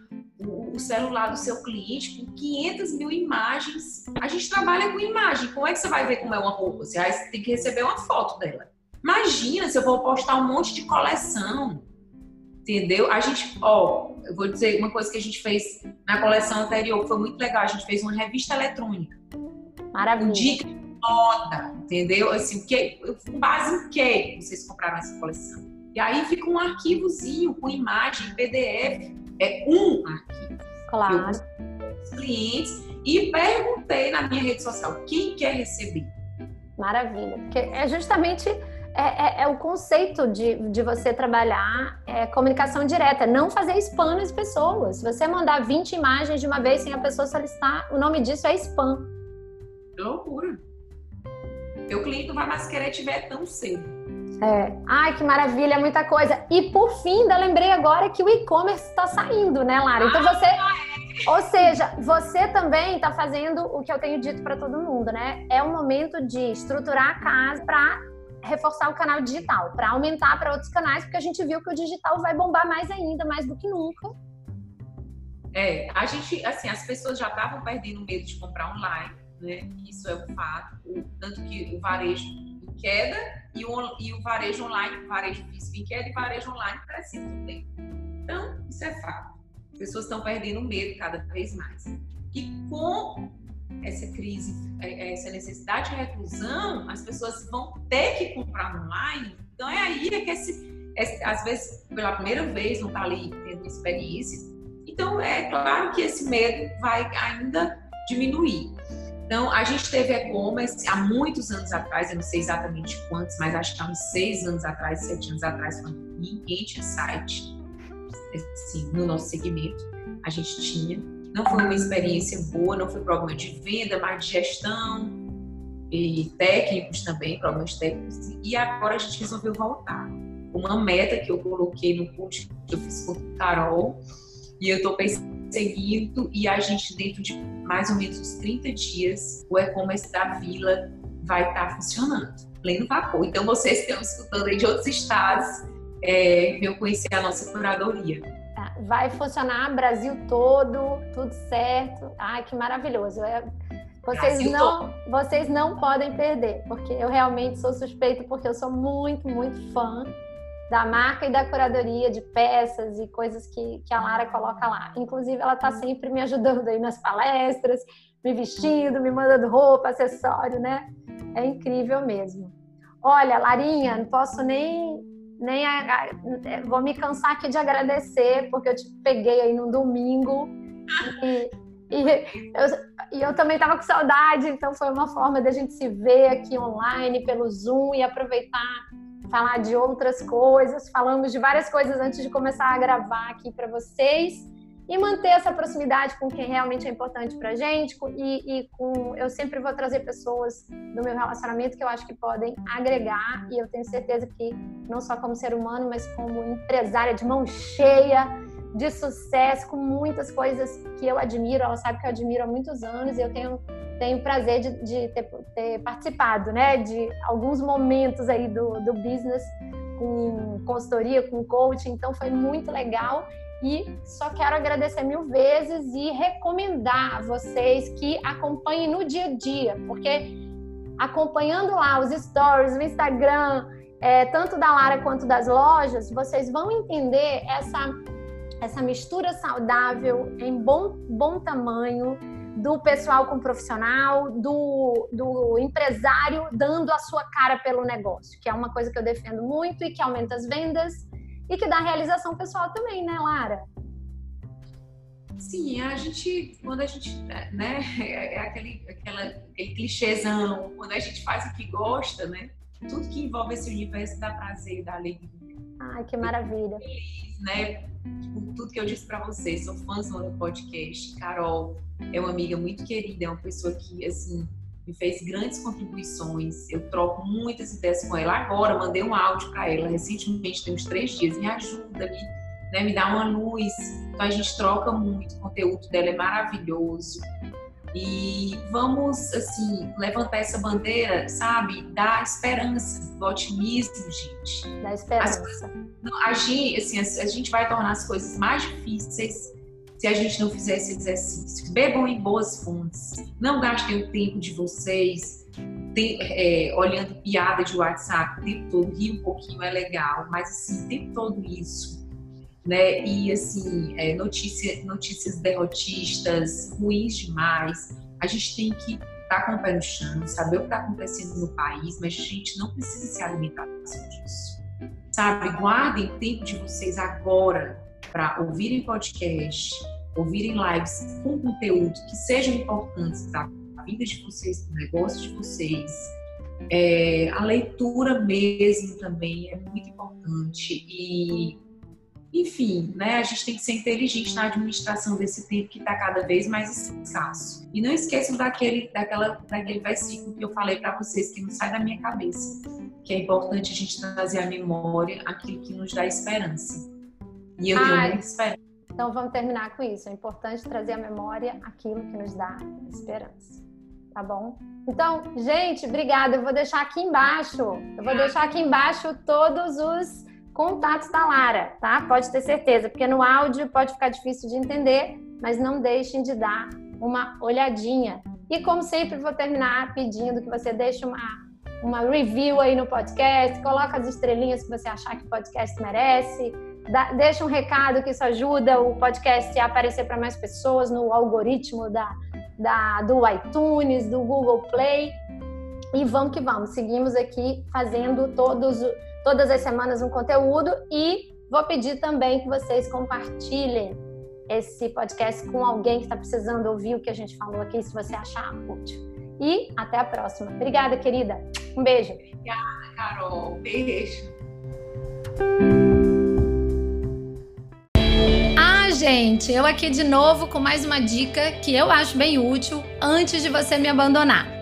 o celular do seu cliente com 500 mil imagens. A gente trabalha com imagem. Como é que você vai ver como é uma roupa? Você tem que receber uma foto dela. Imagina se eu vou postar um monte de coleção. Entendeu? A gente, ó, eu vou dizer uma coisa que a gente fez na coleção anterior, que foi muito legal. A gente fez uma revista eletrônica. Maravilha. Com dica de moda, entendeu? Assim, que, com base em que vocês compraram essa coleção? E aí fica um arquivozinho com imagem, PDF. É um arquivo. Claro. Eu clientes e perguntei na minha rede social quem quer receber. Maravilha, porque é justamente é, é, é, o conceito de, de você trabalhar é, comunicação direta, não fazer spam nas pessoas. Se você mandar 20 imagens de uma vez sem a pessoa solicitar, o nome disso é spam. Loucura. O cliente não vai mais querer te ver tão cedo. É. Ai, que maravilha, é muita coisa. E por fim, ainda lembrei agora que o e-commerce está saindo, né, Lara? Então você. Ou seja, você também está fazendo o que eu tenho dito para todo mundo, né? É o momento de estruturar a casa para reforçar o canal digital, para aumentar para outros canais, porque a gente viu que o digital vai bombar mais ainda, mais do que nunca. É, a gente, assim, as pessoas já estavam perdendo medo de comprar online, né? Isso é um fato. Tanto que o varejo queda e o, e o varejo online, varejo físico em queda e varejo online crescendo também. Então, isso é fato. As pessoas estão perdendo medo cada vez mais. E com essa crise, é, é, essa necessidade de reclusão, as pessoas vão ter que comprar online. Então, é aí que esse, esse às vezes, pela primeira vez, não está ali tendo experiência. Então, é claro que esse medo vai ainda diminuir. Então, a gente teve e-commerce há muitos anos atrás, eu não sei exatamente quantos, mas acho que há uns seis anos atrás, sete anos atrás, quando ninguém tinha site assim, no nosso segmento, a gente tinha. Não foi uma experiência boa, não foi problema de venda, mas de gestão e técnicos também, problemas técnicos. E agora a gente resolveu voltar. Uma meta que eu coloquei no curso que eu fiz com o Carol, e eu estou perseguindo, e a gente, dentro de mais ou menos uns 30 dias, o e-commerce da Vila vai estar tá funcionando, pleno vapor. Então, vocês que estão escutando aí de outros estados, é, eu conhecer a nossa curadoria. Tá, vai funcionar Brasil todo, tudo certo. Ai, que maravilhoso. É, vocês não, vocês não podem perder, porque eu realmente sou suspeita, porque eu sou muito, muito fã da marca e da curadoria de peças e coisas que, que a Lara coloca lá. Inclusive, ela está sempre me ajudando aí nas palestras, me vestindo, me mandando roupa, acessório, né? É incrível mesmo. Olha, Larinha, não posso nem nem a, vou me cansar aqui de agradecer porque eu te peguei aí no domingo e, e eu, e eu também estava com saudade, então foi uma forma da gente se ver aqui online pelo Zoom e aproveitar falar de outras coisas. Falamos de várias coisas antes de começar a gravar aqui para vocês e manter essa proximidade com quem realmente é importante para gente e, e, com eu sempre vou trazer pessoas do meu relacionamento que eu acho que podem agregar e eu tenho certeza que não só como ser humano mas como empresária de mão cheia de sucesso com muitas coisas que eu admiro ela sabe que eu admiro há muitos anos e eu tenho tenho prazer de, de ter, ter, participado, né, de alguns momentos aí do, do business com consultoria, com coaching, então foi muito legal. E só quero agradecer mil vezes e recomendar a vocês que acompanhem no dia a dia, porque acompanhando lá os stories, o Instagram, é, tanto da Lara quanto das lojas, vocês vão entender essa, essa mistura saudável em bom, bom tamanho do pessoal com profissional, do, do empresário dando a sua cara pelo negócio, que é uma coisa que eu defendo muito e que aumenta as vendas e que dá realização pessoal também, né, Lara? Sim, a gente, quando a gente, né, é aquele, aquela, aquele clichêzão, quando a gente faz o que gosta, né, tudo que envolve esse universo dá prazer, dá alegria. Ai, que maravilha. Feliz, né, por tudo que eu disse para vocês, sou fãzona do podcast, Carol é uma amiga muito querida, é uma pessoa que, assim, me fez grandes contribuições. Eu troco muitas ideias com ela. Agora, mandei um áudio para ela recentemente, tem uns três dias. Me ajuda, me, né, me dá uma luz. Então, a gente troca muito. O conteúdo dela é maravilhoso. E vamos, assim, levantar essa bandeira, sabe? Da esperança, do otimismo, gente. Da esperança. a, gente, assim, a gente vai tornar as coisas mais difíceis se a gente não fizer esse exercício. Bebam em boas fontes. Não gastem o tempo de vocês tem, é, olhando piada de WhatsApp o tempo todo. Rir um pouquinho é legal, mas assim, o tempo todo isso. Né? E assim, é, notícia, notícias derrotistas, ruins demais. A gente tem que estar tá com o pé no chão, saber o que está acontecendo no país, mas a gente não precisa se alimentar disso. Sabe? Guardem tempo de vocês agora para ouvirem podcast, ouvirem lives com conteúdo que sejam importantes para a vida de vocês, para o negócio de vocês. É, a leitura mesmo também é muito importante e enfim, né, a gente tem que ser inteligente na administração desse tempo que está cada vez mais escasso. E não esqueçam daquele, daquela, daquele versículo que eu falei para vocês, que não sai da minha cabeça, que é importante a gente trazer à memória aquilo que nos dá esperança. E eu tenho muita esperança. Então vamos terminar com isso. É importante trazer à memória aquilo que nos dá esperança. Tá bom? Então, gente, obrigada. Eu vou deixar aqui embaixo. Eu vou deixar aqui embaixo todos os contatos da Lara, tá? Pode ter certeza, porque no áudio pode ficar difícil de entender, mas não deixem de dar uma olhadinha. E como sempre, vou terminar pedindo que você deixe uma, uma review aí no podcast, coloca as estrelinhas que você achar que o podcast merece Dá, deixa um recado que isso ajuda o podcast a aparecer para mais pessoas no algoritmo da, da, do iTunes, do Google Play. E vamos que vamos, seguimos aqui fazendo todos, todas as semanas um conteúdo e vou pedir também que vocês compartilhem esse podcast com alguém que está precisando ouvir o que a gente falou aqui, se você achar útil. E até a próxima. Obrigada, querida. Um beijo. Obrigada, Carol. Beijo. gente! Eu aqui de novo com mais uma dica que eu acho bem útil antes de você me abandonar.